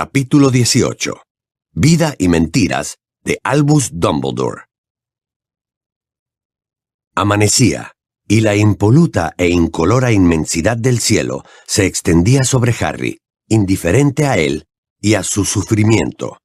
Capítulo 18. Vida y mentiras de Albus Dumbledore. Amanecía, y la impoluta e incolora inmensidad del cielo se extendía sobre Harry, indiferente a él y a su sufrimiento.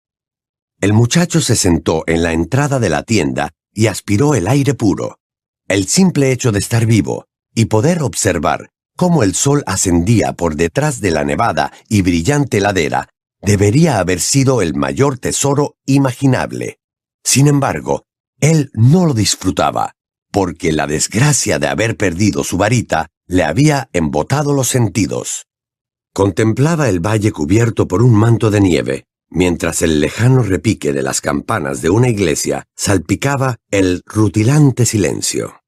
El muchacho se sentó en la entrada de la tienda y aspiró el aire puro. El simple hecho de estar vivo y poder observar cómo el sol ascendía por detrás de la nevada y brillante ladera debería haber sido el mayor tesoro imaginable. Sin embargo, él no lo disfrutaba, porque la desgracia de haber perdido su varita le había embotado los sentidos. Contemplaba el valle cubierto por un manto de nieve, mientras el lejano repique de las campanas de una iglesia salpicaba el rutilante silencio.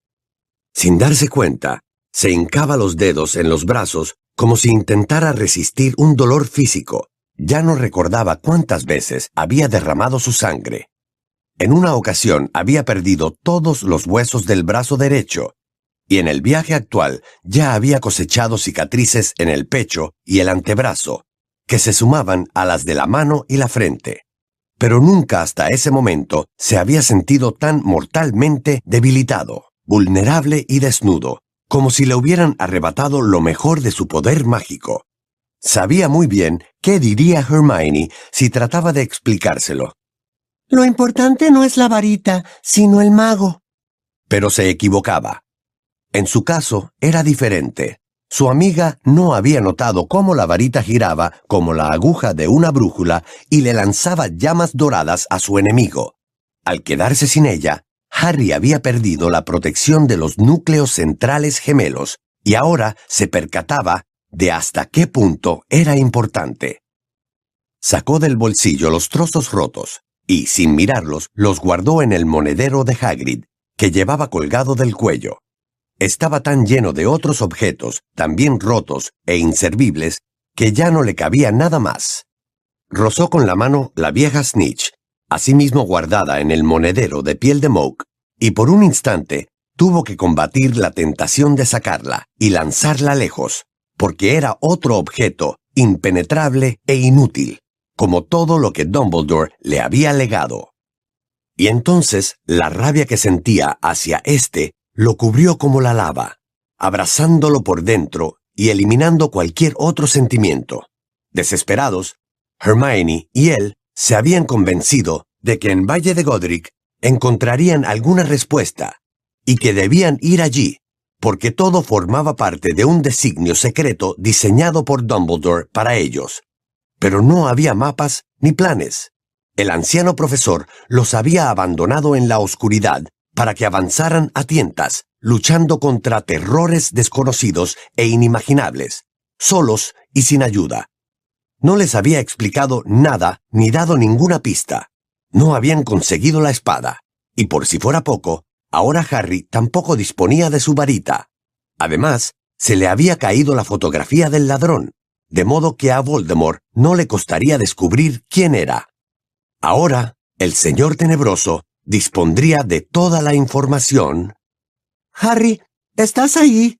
Sin darse cuenta, se hincaba los dedos en los brazos como si intentara resistir un dolor físico, ya no recordaba cuántas veces había derramado su sangre. En una ocasión había perdido todos los huesos del brazo derecho, y en el viaje actual ya había cosechado cicatrices en el pecho y el antebrazo, que se sumaban a las de la mano y la frente. Pero nunca hasta ese momento se había sentido tan mortalmente debilitado, vulnerable y desnudo, como si le hubieran arrebatado lo mejor de su poder mágico. Sabía muy bien qué diría Hermione si trataba de explicárselo. Lo importante no es la varita, sino el mago. Pero se equivocaba. En su caso era diferente. Su amiga no había notado cómo la varita giraba como la aguja de una brújula y le lanzaba llamas doradas a su enemigo. Al quedarse sin ella, Harry había perdido la protección de los núcleos centrales gemelos y ahora se percataba de hasta qué punto era importante. Sacó del bolsillo los trozos rotos y, sin mirarlos, los guardó en el monedero de Hagrid, que llevaba colgado del cuello. Estaba tan lleno de otros objetos, también rotos e inservibles, que ya no le cabía nada más. Rozó con la mano la vieja snitch, asimismo guardada en el monedero de piel de moke, y por un instante tuvo que combatir la tentación de sacarla y lanzarla lejos, porque era otro objeto impenetrable e inútil, como todo lo que Dumbledore le había legado. Y entonces la rabia que sentía hacia éste lo cubrió como la lava, abrazándolo por dentro y eliminando cualquier otro sentimiento. Desesperados, Hermione y él se habían convencido de que en Valle de Godric encontrarían alguna respuesta y que debían ir allí porque todo formaba parte de un designio secreto diseñado por Dumbledore para ellos. Pero no había mapas ni planes. El anciano profesor los había abandonado en la oscuridad para que avanzaran a tientas, luchando contra terrores desconocidos e inimaginables, solos y sin ayuda. No les había explicado nada ni dado ninguna pista. No habían conseguido la espada, y por si fuera poco, Ahora Harry tampoco disponía de su varita. Además, se le había caído la fotografía del ladrón, de modo que a Voldemort no le costaría descubrir quién era. Ahora, el señor tenebroso dispondría de toda la información. Harry, ¿estás ahí?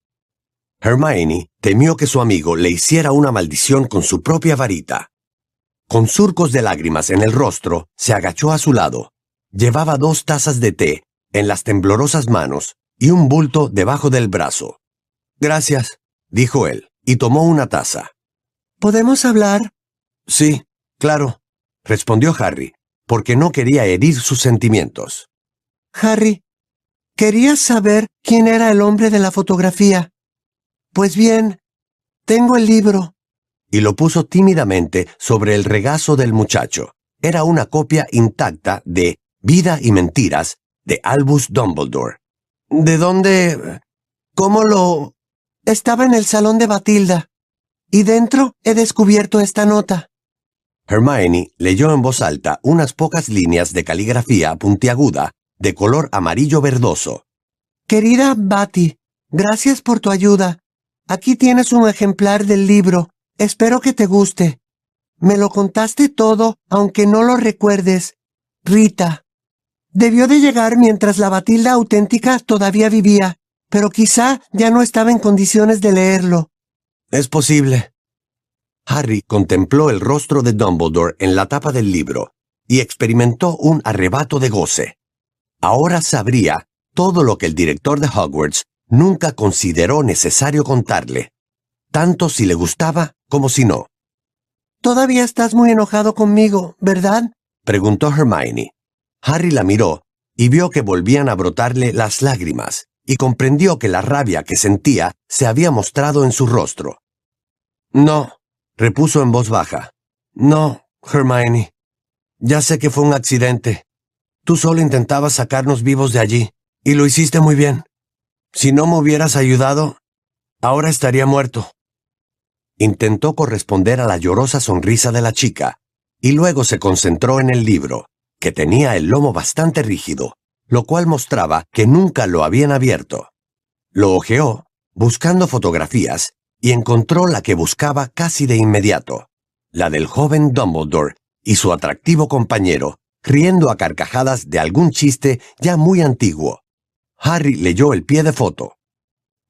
Hermione temió que su amigo le hiciera una maldición con su propia varita. Con surcos de lágrimas en el rostro, se agachó a su lado. Llevaba dos tazas de té en las temblorosas manos y un bulto debajo del brazo. Gracias, dijo él, y tomó una taza. ¿Podemos hablar? Sí, claro, respondió Harry, porque no quería herir sus sentimientos. Harry, quería saber quién era el hombre de la fotografía. Pues bien, tengo el libro. Y lo puso tímidamente sobre el regazo del muchacho. Era una copia intacta de Vida y Mentiras de Albus Dumbledore. ¿De dónde? ¿Cómo lo...? Estaba en el salón de Batilda. Y dentro he descubierto esta nota. Hermione leyó en voz alta unas pocas líneas de caligrafía puntiaguda de color amarillo verdoso. Querida Batty, gracias por tu ayuda. Aquí tienes un ejemplar del libro. Espero que te guste. Me lo contaste todo, aunque no lo recuerdes. Rita. Debió de llegar mientras la Batilda auténtica todavía vivía, pero quizá ya no estaba en condiciones de leerlo. Es posible. Harry contempló el rostro de Dumbledore en la tapa del libro y experimentó un arrebato de goce. Ahora sabría todo lo que el director de Hogwarts nunca consideró necesario contarle, tanto si le gustaba como si no. Todavía estás muy enojado conmigo, ¿verdad? preguntó Hermione. Harry la miró y vio que volvían a brotarle las lágrimas, y comprendió que la rabia que sentía se había mostrado en su rostro. No, repuso en voz baja. No, Hermione. Ya sé que fue un accidente. Tú solo intentabas sacarnos vivos de allí, y lo hiciste muy bien. Si no me hubieras ayudado, ahora estaría muerto. Intentó corresponder a la llorosa sonrisa de la chica, y luego se concentró en el libro, que tenía el lomo bastante rígido, lo cual mostraba que nunca lo habían abierto. Lo ojeó, buscando fotografías, y encontró la que buscaba casi de inmediato, la del joven Dumbledore y su atractivo compañero, riendo a carcajadas de algún chiste ya muy antiguo. Harry leyó el pie de foto.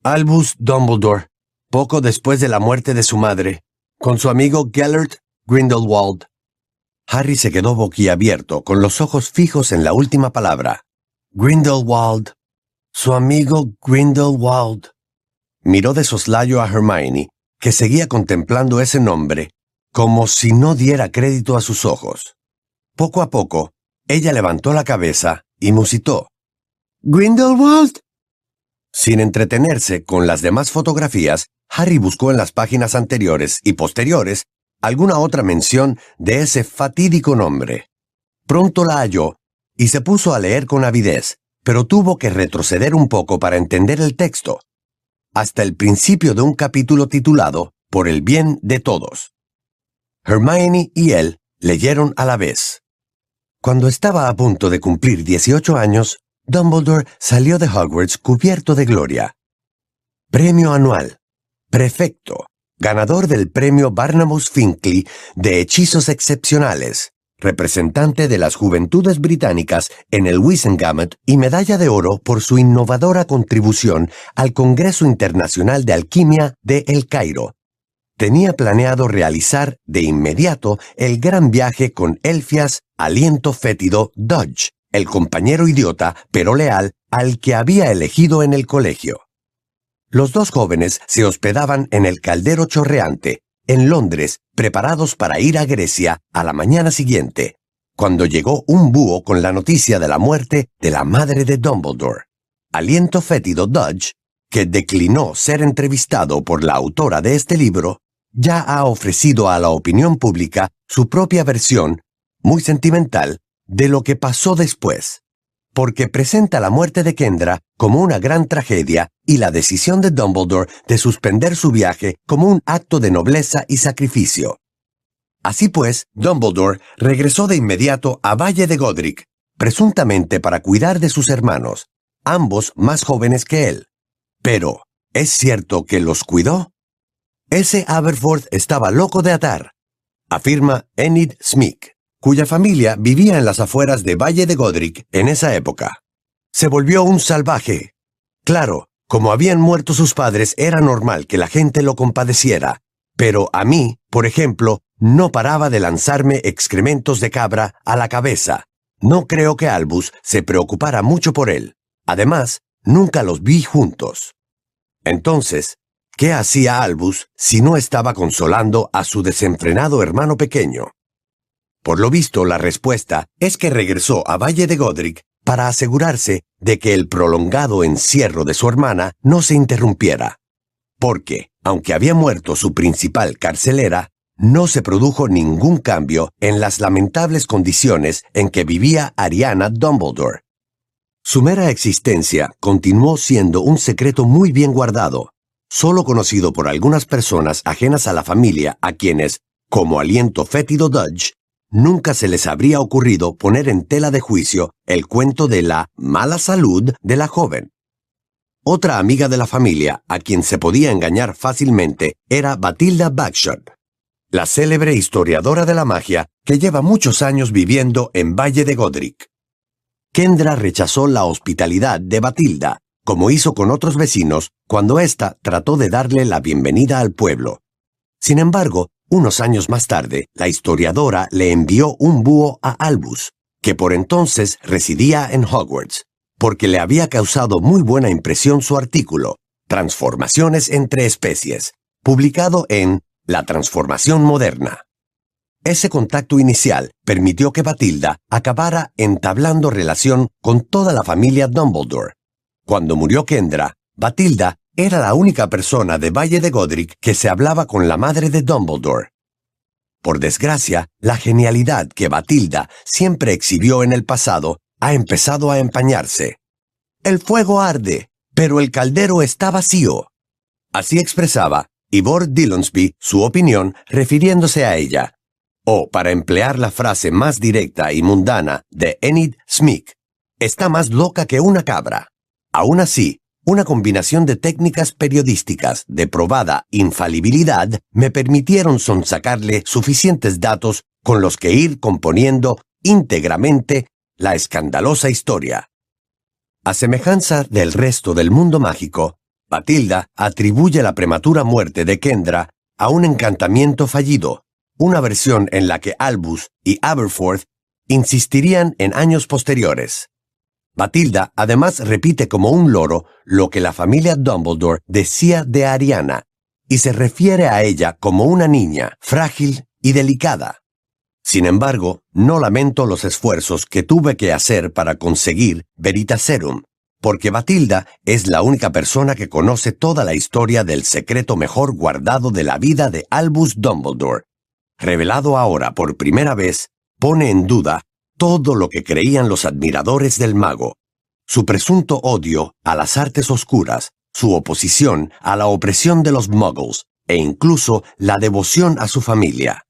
Albus Dumbledore, poco después de la muerte de su madre, con su amigo Gellert Grindelwald. Harry se quedó boquiabierto, con los ojos fijos en la última palabra. Grindelwald. Su amigo Grindelwald. Miró de soslayo a Hermione, que seguía contemplando ese nombre, como si no diera crédito a sus ojos. Poco a poco, ella levantó la cabeza y musitó. ¿Grindelwald? Sin entretenerse con las demás fotografías, Harry buscó en las páginas anteriores y posteriores alguna otra mención de ese fatídico nombre. Pronto la halló y se puso a leer con avidez, pero tuvo que retroceder un poco para entender el texto hasta el principio de un capítulo titulado Por el bien de todos. Hermione y él leyeron a la vez. Cuando estaba a punto de cumplir 18 años, Dumbledore salió de Hogwarts cubierto de gloria. Premio anual. Prefecto. Ganador del premio Barnabas Finkley de Hechizos Excepcionales representante de las Juventudes Británicas en el Wisengamot y medalla de oro por su innovadora contribución al Congreso Internacional de Alquimia de El Cairo. Tenía planeado realizar de inmediato el gran viaje con Elfias Aliento Fétido Dodge, el compañero idiota pero leal al que había elegido en el colegio. Los dos jóvenes se hospedaban en el caldero chorreante, en Londres, preparados para ir a Grecia a la mañana siguiente, cuando llegó un búho con la noticia de la muerte de la madre de Dumbledore. Aliento fétido Dodge, que declinó ser entrevistado por la autora de este libro, ya ha ofrecido a la opinión pública su propia versión, muy sentimental, de lo que pasó después porque presenta la muerte de Kendra como una gran tragedia y la decisión de Dumbledore de suspender su viaje como un acto de nobleza y sacrificio. Así pues, Dumbledore regresó de inmediato a Valle de Godric, presuntamente para cuidar de sus hermanos, ambos más jóvenes que él. Pero, ¿es cierto que los cuidó? Ese Aberforth estaba loco de atar, afirma Enid Smith cuya familia vivía en las afueras de Valle de Godric en esa época. Se volvió un salvaje. Claro, como habían muerto sus padres, era normal que la gente lo compadeciera, pero a mí, por ejemplo, no paraba de lanzarme excrementos de cabra a la cabeza. No creo que Albus se preocupara mucho por él. Además, nunca los vi juntos. Entonces, ¿qué hacía Albus si no estaba consolando a su desenfrenado hermano pequeño? Por lo visto, la respuesta es que regresó a Valle de Godric para asegurarse de que el prolongado encierro de su hermana no se interrumpiera. Porque, aunque había muerto su principal carcelera, no se produjo ningún cambio en las lamentables condiciones en que vivía Ariana Dumbledore. Su mera existencia continuó siendo un secreto muy bien guardado, solo conocido por algunas personas ajenas a la familia a quienes, como aliento fétido Dudge, nunca se les habría ocurrido poner en tela de juicio el cuento de la mala salud de la joven. Otra amiga de la familia, a quien se podía engañar fácilmente, era Batilda Bagshot, la célebre historiadora de la magia que lleva muchos años viviendo en Valle de Godric. Kendra rechazó la hospitalidad de Batilda, como hizo con otros vecinos cuando ésta trató de darle la bienvenida al pueblo. Sin embargo, Unos años más tarde, la historiadora le envió un búho a Albus, que por entonces residía en Hogwarts, porque le había causado muy buena impresión su artículo, Transformaciones entre especies, publicado en La Transformación Moderna. Ese contacto inicial permitió que Batilda acabara entablando relación con toda la familia Dumbledore. Cuando murió Kendra, Batilda era la única persona de Valle de Godric que se hablaba con la madre de Dumbledore. Por desgracia, la genialidad que Batilda siempre exhibió en el pasado ha empezado a empañarse. El fuego arde, pero el caldero está vacío. Así expresaba Ivor Dillonsby su opinión refiriéndose a ella o para emplear la frase más directa y mundana de Enid Smith, está más loca que una cabra. Aún así, una combinación de técnicas periodísticas de probada infalibilidad me permitieron sonsacarle suficientes datos con los que ir componiendo íntegramente la escandalosa historia. A semejanza del resto del mundo mágico, Batilda atribuye la prematura muerte de Kendra a un encantamiento fallido, una versión en la que Albus y Aberforth insistirían en años posteriores. Batilda además repite como un loro lo que la familia Dumbledore decía de Ariana, y se refiere a ella como una niña frágil y delicada. Sin embargo, no lamento los esfuerzos que tuve que hacer para conseguir Veritaserum, porque Batilda es la única persona que conoce toda la historia del secreto mejor guardado de la vida de Albus Dumbledore, revelado ahora por primera vez, pone en duda todo lo que creían los admiradores del mago, su presunto odio a las artes oscuras, su oposición a la opresión de los muggles e incluso la devoción a su familia.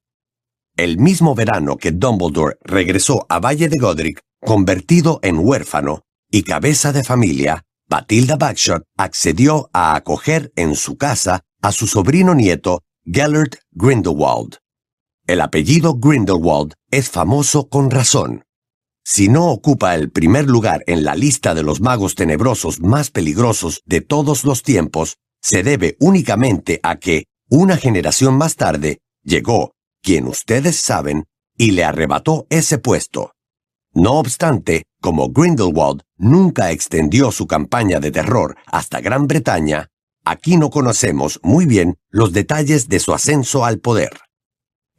El mismo verano que Dumbledore regresó a Valle de Godric, convertido en huérfano y cabeza de familia, Batilda Bagshot accedió a acoger en su casa a su sobrino nieto Gellert Grindelwald. El apellido Grindelwald es famoso con razón. Si no ocupa el primer lugar en la lista de los magos tenebrosos más peligrosos de todos los tiempos, se debe únicamente a que, una generación más tarde, llegó, quien ustedes saben, y le arrebató ese puesto. No obstante, como Grindelwald nunca extendió su campaña de terror hasta Gran Bretaña, aquí no conocemos muy bien los detalles de su ascenso al poder.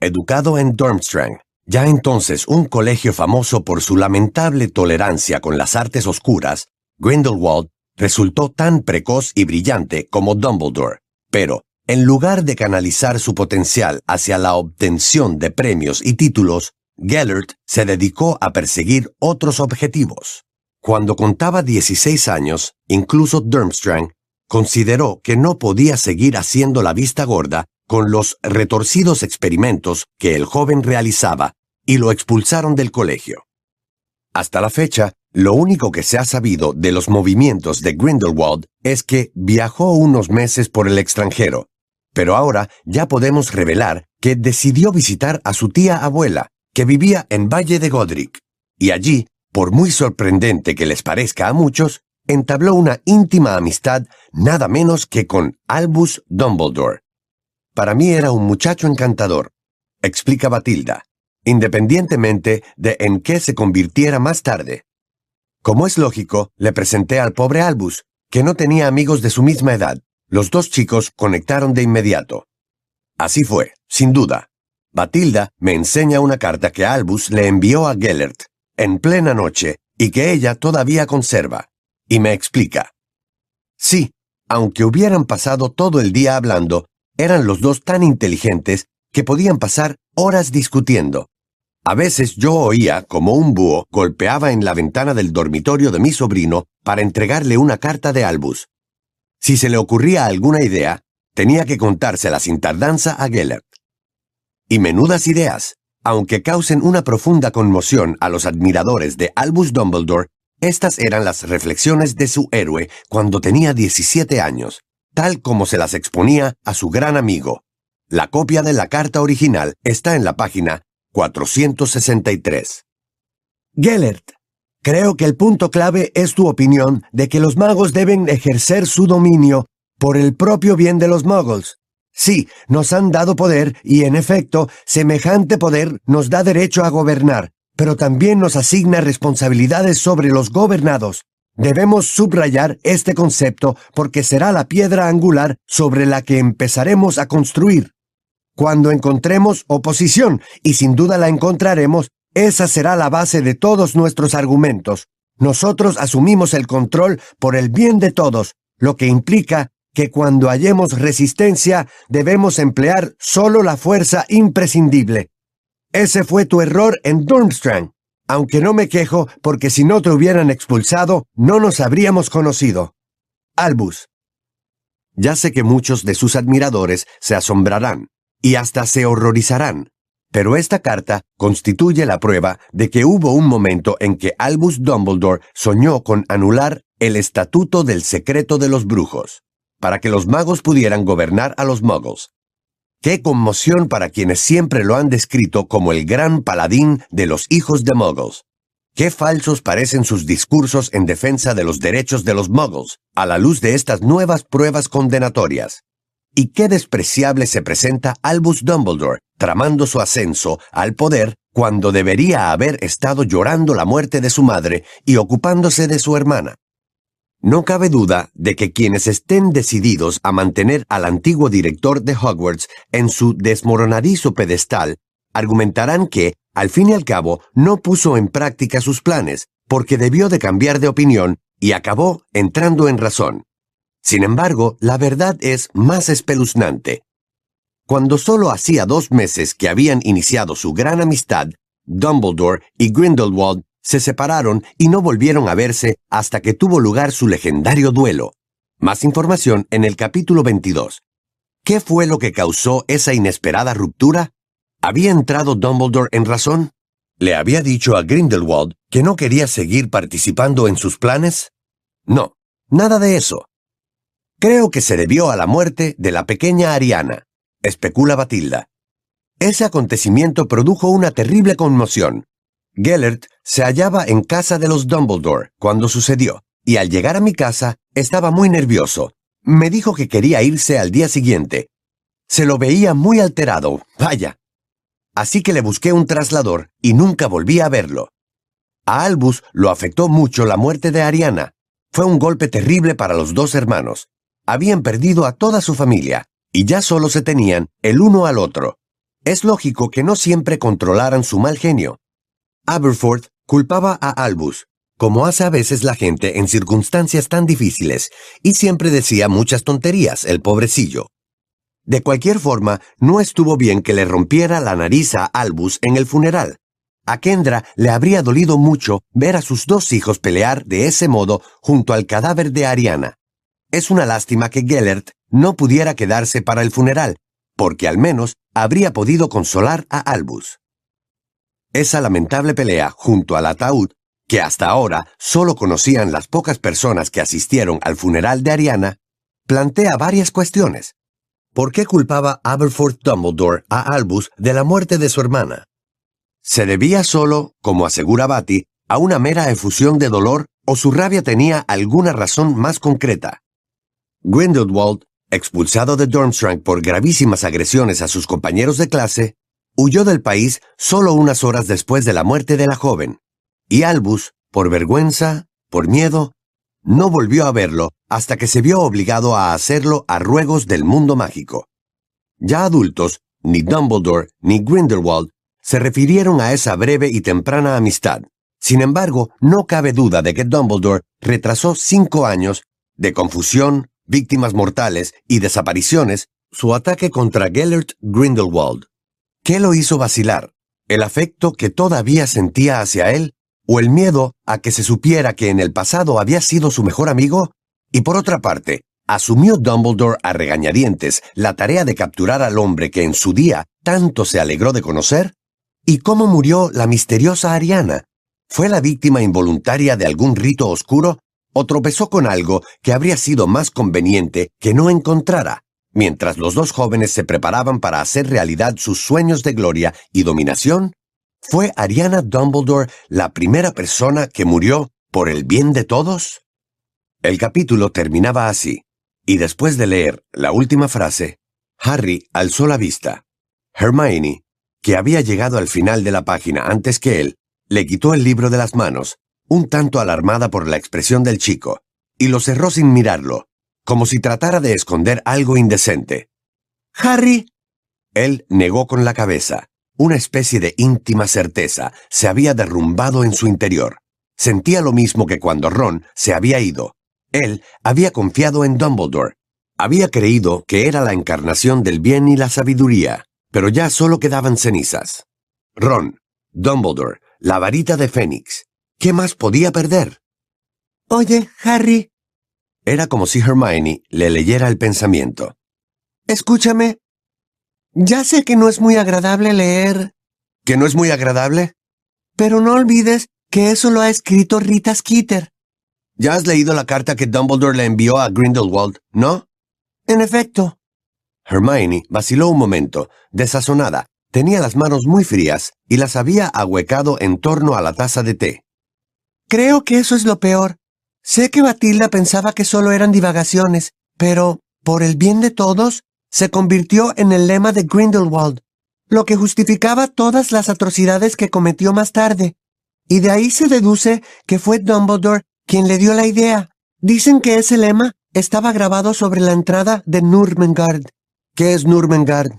Educado en Durmstrang, ya entonces un colegio famoso por su lamentable tolerancia con las artes oscuras, Grindelwald resultó tan precoz y brillante como Dumbledore, pero, en lugar de canalizar su potencial hacia la obtención de premios y títulos, Gellert se dedicó a perseguir otros objetivos. Cuando contaba 16 años, incluso Durmstrang consideró que no podía seguir haciendo la vista gorda con los retorcidos experimentos que el joven realizaba y lo expulsaron del colegio. Hasta la fecha, lo único que se ha sabido de los movimientos de Grindelwald es que viajó unos meses por el extranjero, pero ahora ya podemos revelar que decidió visitar a su tía abuela, que vivía en Valle de Godric, y allí, por muy sorprendente que les parezca a muchos, entabló una íntima amistad nada menos que con Albus Dumbledore, para mí era un muchacho encantador, explica Batilda, independientemente de en qué se convirtiera más tarde. Como es lógico, le presenté al pobre Albus, que no tenía amigos de su misma edad. Los dos chicos conectaron de inmediato. Así fue, sin duda. Batilda me enseña una carta que Albus le envió a Gellert en plena noche y que ella todavía conserva, y me explica. Sí, aunque hubieran pasado todo el día hablando, eran los dos tan inteligentes que podían pasar horas discutiendo. A veces yo oía como un búho golpeaba en la ventana del dormitorio de mi sobrino para entregarle una carta de Albus. Si se le ocurría alguna idea, tenía que contársela sin tardanza a Gellert. Y menudas ideas, aunque causen una profunda conmoción a los admiradores de Albus Dumbledore, estas eran las reflexiones de su héroe cuando tenía 17 años, tal como se las exponía a su gran amigo. La copia de la carta original está en la página 463. Gellert, creo que el punto clave es tu opinión de que los magos deben ejercer su dominio por el propio bien de los muggles. Sí, nos han dado poder y en efecto, semejante poder nos da derecho a gobernar, pero también nos asigna responsabilidades sobre los gobernados. Debemos subrayar este concepto porque será la piedra angular sobre la que empezaremos a construir. Cuando encontremos oposición, y sin duda la encontraremos, esa será la base de todos nuestros argumentos. Nosotros asumimos el control por el bien de todos, lo que implica que cuando hallemos resistencia debemos emplear solo la fuerza imprescindible. Ese fue tu error en Durmstrang, aunque no me quejo porque si no te hubieran expulsado no nos habríamos conocido. Albus. Ya sé que muchos de sus admiradores se asombrarán y hasta se horrorizarán, pero esta carta constituye la prueba de que hubo un momento en que Albus Dumbledore soñó con anular el estatuto del secreto de los brujos para que los magos pudieran gobernar a los muggles. Qué conmoción para quienes siempre lo han descrito como el gran paladín de los hijos de muggles. Qué falsos parecen sus discursos en defensa de los derechos de los muggles a la luz de estas nuevas pruebas condenatorias. Y qué despreciable se presenta Albus Dumbledore tramando su ascenso al poder cuando debería haber estado llorando la muerte de su madre y ocupándose de su hermana. No cabe duda de que quienes estén decididos a mantener al antiguo director de Hogwarts en su desmoronadizo pedestal argumentarán que, al fin y al cabo, no puso en práctica sus planes, porque debió de cambiar de opinión y acabó entrando en razón. Sin embargo, la verdad es más espeluznante. Cuando solo hacía dos meses que habían iniciado su gran amistad, Dumbledore y Grindelwald se separaron y no volvieron a verse hasta que tuvo lugar su legendario duelo. Más información en el capítulo 22. ¿Qué fue lo que causó esa inesperada ruptura? ¿Había entrado Dumbledore en razón? ¿Le había dicho a Grindelwald que no quería seguir participando en sus planes? No, nada de eso. Creo que se debió a la muerte de la pequeña Ariana, especula Batilda. Ese acontecimiento produjo una terrible conmoción, Gellert se hallaba en casa de los Dumbledore cuando sucedió, y al llegar a mi casa estaba muy nervioso. Me dijo que quería irse al día siguiente. Se lo veía muy alterado, vaya. Así que le busqué un traslador y nunca volví a verlo. A Albus lo afectó mucho la muerte de Ariana. Fue un golpe terrible para los dos hermanos. Habían perdido a toda su familia, y ya solo se tenían el uno al otro. Es lógico que no siempre controlaran su mal genio, Aberforth culpaba a Albus, como hace a veces la gente en circunstancias tan difíciles, y siempre decía muchas tonterías, el pobrecillo. De cualquier forma, no estuvo bien que le rompiera la nariz a Albus en el funeral. A Kendra le habría dolido mucho ver a sus dos hijos pelear de ese modo junto al cadáver de Ariana. Es una lástima que Gellert no pudiera quedarse para el funeral, porque al menos habría podido consolar a Albus. Esa lamentable pelea junto al ataúd, que hasta ahora solo conocían las pocas personas que asistieron al funeral de Ariana, plantea varias cuestiones. ¿Por qué culpaba Aberforth Dumbledore a Albus de la muerte de su hermana? ¿Se debía solo, como asegura Batty, a una mera efusión de dolor o su rabia tenía alguna razón más concreta? Grindelwald, expulsado de Durmstrang por gravísimas agresiones a sus compañeros de clase, huyó del país solo unas horas después de la muerte de la joven, y Albus, por vergüenza, por miedo, no volvió a verlo hasta que se vio obligado a hacerlo a ruegos del mundo mágico. Ya adultos, ni Dumbledore ni Grindelwald se refirieron a esa breve y temprana amistad. Sin embargo, no cabe duda de que Dumbledore retrasó cinco años de confusión, víctimas mortales y desapariciones su ataque contra Gellert Grindelwald. ¿Qué lo hizo vacilar? ¿El afecto que todavía sentía hacia él? ¿O el miedo a que se supiera que en el pasado había sido su mejor amigo? Y por otra parte, ¿asumió Dumbledore a regañadientes la tarea de capturar al hombre que en su día tanto se alegró de conocer? ¿Y cómo murió la misteriosa Ariana? ¿Fue la víctima involuntaria de algún rito oscuro? ¿O tropezó con algo que habría sido más conveniente que no encontrara? Mientras los dos jóvenes se preparaban para hacer realidad sus sueños de gloria y dominación, ¿fue Ariana Dumbledore la primera persona que murió por el bien de todos? El capítulo terminaba así, y después de leer la última frase, Harry alzó la vista. Hermione, que había llegado al final de la página antes que él, le quitó el libro de las manos, un tanto alarmada por la expresión del chico, y lo cerró sin mirarlo, como si tratara de esconder algo indecente. Harry. Él negó con la cabeza. Una especie de íntima certeza se había derrumbado en su interior. Sentía lo mismo que cuando Ron se había ido. Él había confiado en Dumbledore. Había creído que era la encarnación del bien y la sabiduría, pero ya solo quedaban cenizas. Ron, Dumbledore, la varita de Fénix. ¿Qué más podía perder? Oye, Harry. Era como si Hermione le leyera el pensamiento. Escúchame. Ya sé que no es muy agradable leer. ¿Que no es muy agradable? Pero no olvides que eso lo ha escrito Rita Skeeter. Ya has leído la carta que Dumbledore le envió a Grindelwald, ¿no? En efecto. Hermione vaciló un momento, desazonada. Tenía las manos muy frías y las había ahuecado en torno a la taza de té. Creo que eso es lo peor. Sé que Batilda pensaba que solo eran divagaciones, pero, por el bien de todos, se convirtió en el lema de Grindelwald, lo que justificaba todas las atrocidades que cometió más tarde. Y de ahí se deduce que fue Dumbledore quien le dio la idea. Dicen que ese lema estaba grabado sobre la entrada de Nurmengard. ¿Qué es Nurmengard?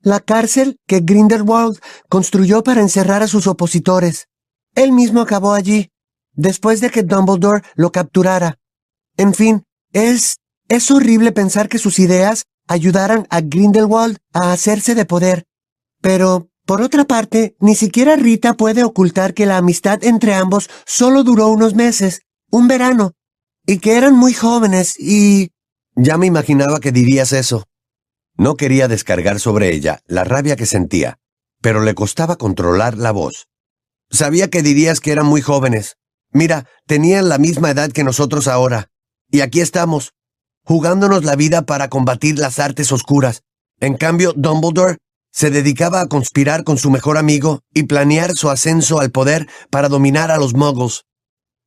La cárcel que Grindelwald construyó para encerrar a sus opositores. Él mismo acabó allí, después de que Dumbledore lo capturara. En fin, es... es horrible pensar que sus ideas ayudaran a Grindelwald a hacerse de poder. Pero, por otra parte, ni siquiera Rita puede ocultar que la amistad entre ambos solo duró unos meses, un verano, y que eran muy jóvenes y... Ya me imaginaba que dirías eso. No quería descargar sobre ella la rabia que sentía, pero le costaba controlar la voz. Sabía que dirías que eran muy jóvenes. Mira, tenían la misma edad que nosotros ahora. Y aquí estamos, jugándonos la vida para combatir las artes oscuras. En cambio, Dumbledore se dedicaba a conspirar con su mejor amigo y planear su ascenso al poder para dominar a los muggles.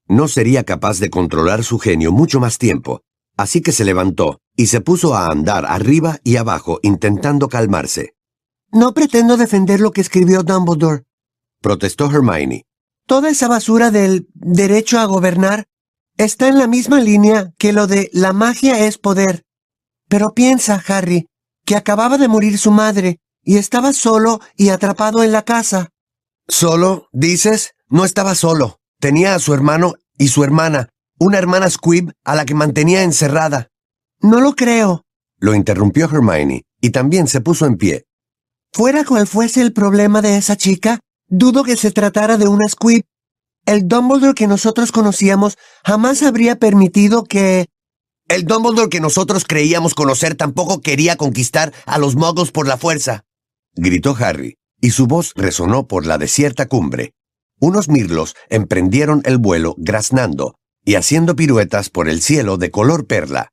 No sería capaz de controlar su genio mucho más tiempo, así que se levantó y se puso a andar arriba y abajo intentando calmarse. No pretendo defender lo que escribió Dumbledore, protestó Hermione. Toda esa basura del derecho a gobernar está en la misma línea que lo de la magia es poder. Pero piensa, Harry, que acababa de morir su madre y estaba solo y atrapado en la casa. ¿Solo? ¿Dices? No estaba solo. Tenía a su hermano y su hermana, una hermana Squib a la que mantenía encerrada. No lo creo. Lo interrumpió Hermione, y también se puso en pie. Fuera cual fuese el problema de esa chica, Dudo que se tratara de una Squib. El Dumbledore que nosotros conocíamos jamás habría permitido que... El Dumbledore que nosotros creíamos conocer tampoco quería conquistar a los muggles por la fuerza. Gritó Harry, y su voz resonó por la desierta cumbre. Unos mirlos emprendieron el vuelo graznando y haciendo piruetas por el cielo de color perla.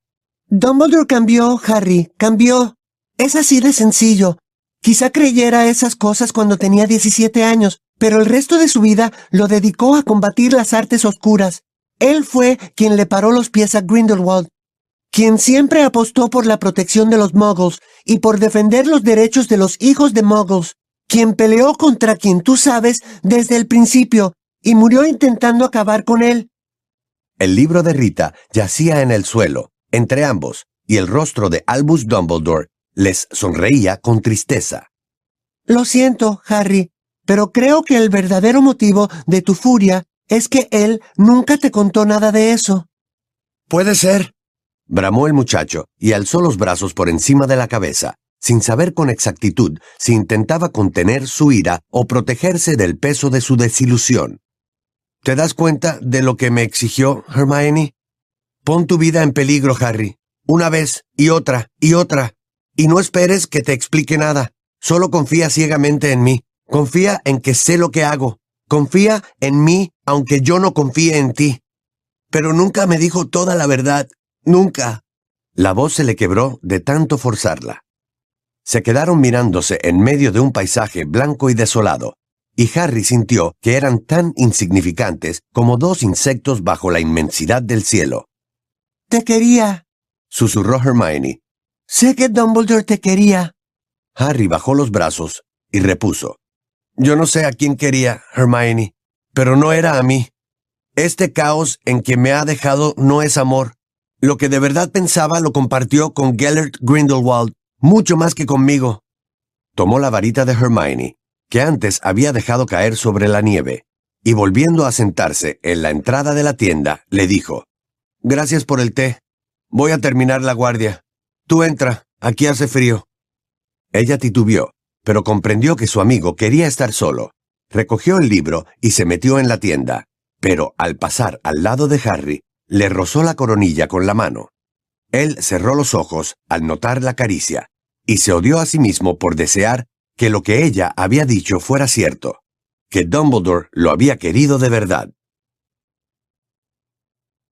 Dumbledore cambió, Harry, cambió. Es así de sencillo. Quizá creyera esas cosas cuando tenía 17 años, pero el resto de su vida lo dedicó a combatir las artes oscuras. Él fue quien le paró los pies a Grindelwald, quien siempre apostó por la protección de los muggles y por defender los derechos de los hijos de muggles, quien peleó contra quien tú sabes desde el principio y murió intentando acabar con él. El libro de Rita yacía en el suelo, entre ambos, y el rostro de Albus Dumbledore les sonreía con tristeza. Lo siento, Harry, pero creo que el verdadero motivo de tu furia es que él nunca te contó nada de eso. Puede ser, bramó el muchacho y alzó los brazos por encima de la cabeza, sin saber con exactitud si intentaba contener su ira o protegerse del peso de su desilusión. ¿Te das cuenta de lo que me exigió, Hermione? Pon tu vida en peligro, Harry, una vez y otra y otra, y no esperes que te explique nada. Solo confía ciegamente en mí. Confía en que sé lo que hago. Confía en mí aunque yo no confíe en ti. Pero nunca me dijo toda la verdad. Nunca. La voz se le quebró de tanto forzarla. Se quedaron mirándose en medio de un paisaje blanco y desolado, y Harry sintió que eran tan insignificantes como dos insectos bajo la inmensidad del cielo. Te quería, susurró Hermione, Sé que Dumbledore te quería. Harry bajó los brazos y repuso. Yo no sé a quién quería, Hermione, pero no era a mí. Este caos en que me ha dejado no es amor. Lo que de verdad pensaba lo compartió con Gellert Grindelwald, mucho más que conmigo. Tomó la varita de Hermione, que antes había dejado caer sobre la nieve, y volviendo a sentarse en la entrada de la tienda, le dijo, Gracias por el té. Voy a terminar la guardia. Tú entra, aquí hace frío. Ella titubeó, pero comprendió que su amigo quería estar solo. Recogió el libro y se metió en la tienda, pero al pasar al lado de Harry, le rozó la coronilla con la mano. Él cerró los ojos al notar la caricia, y se odió a sí mismo por desear que lo que ella había dicho fuera cierto, que Dumbledore lo había querido de verdad.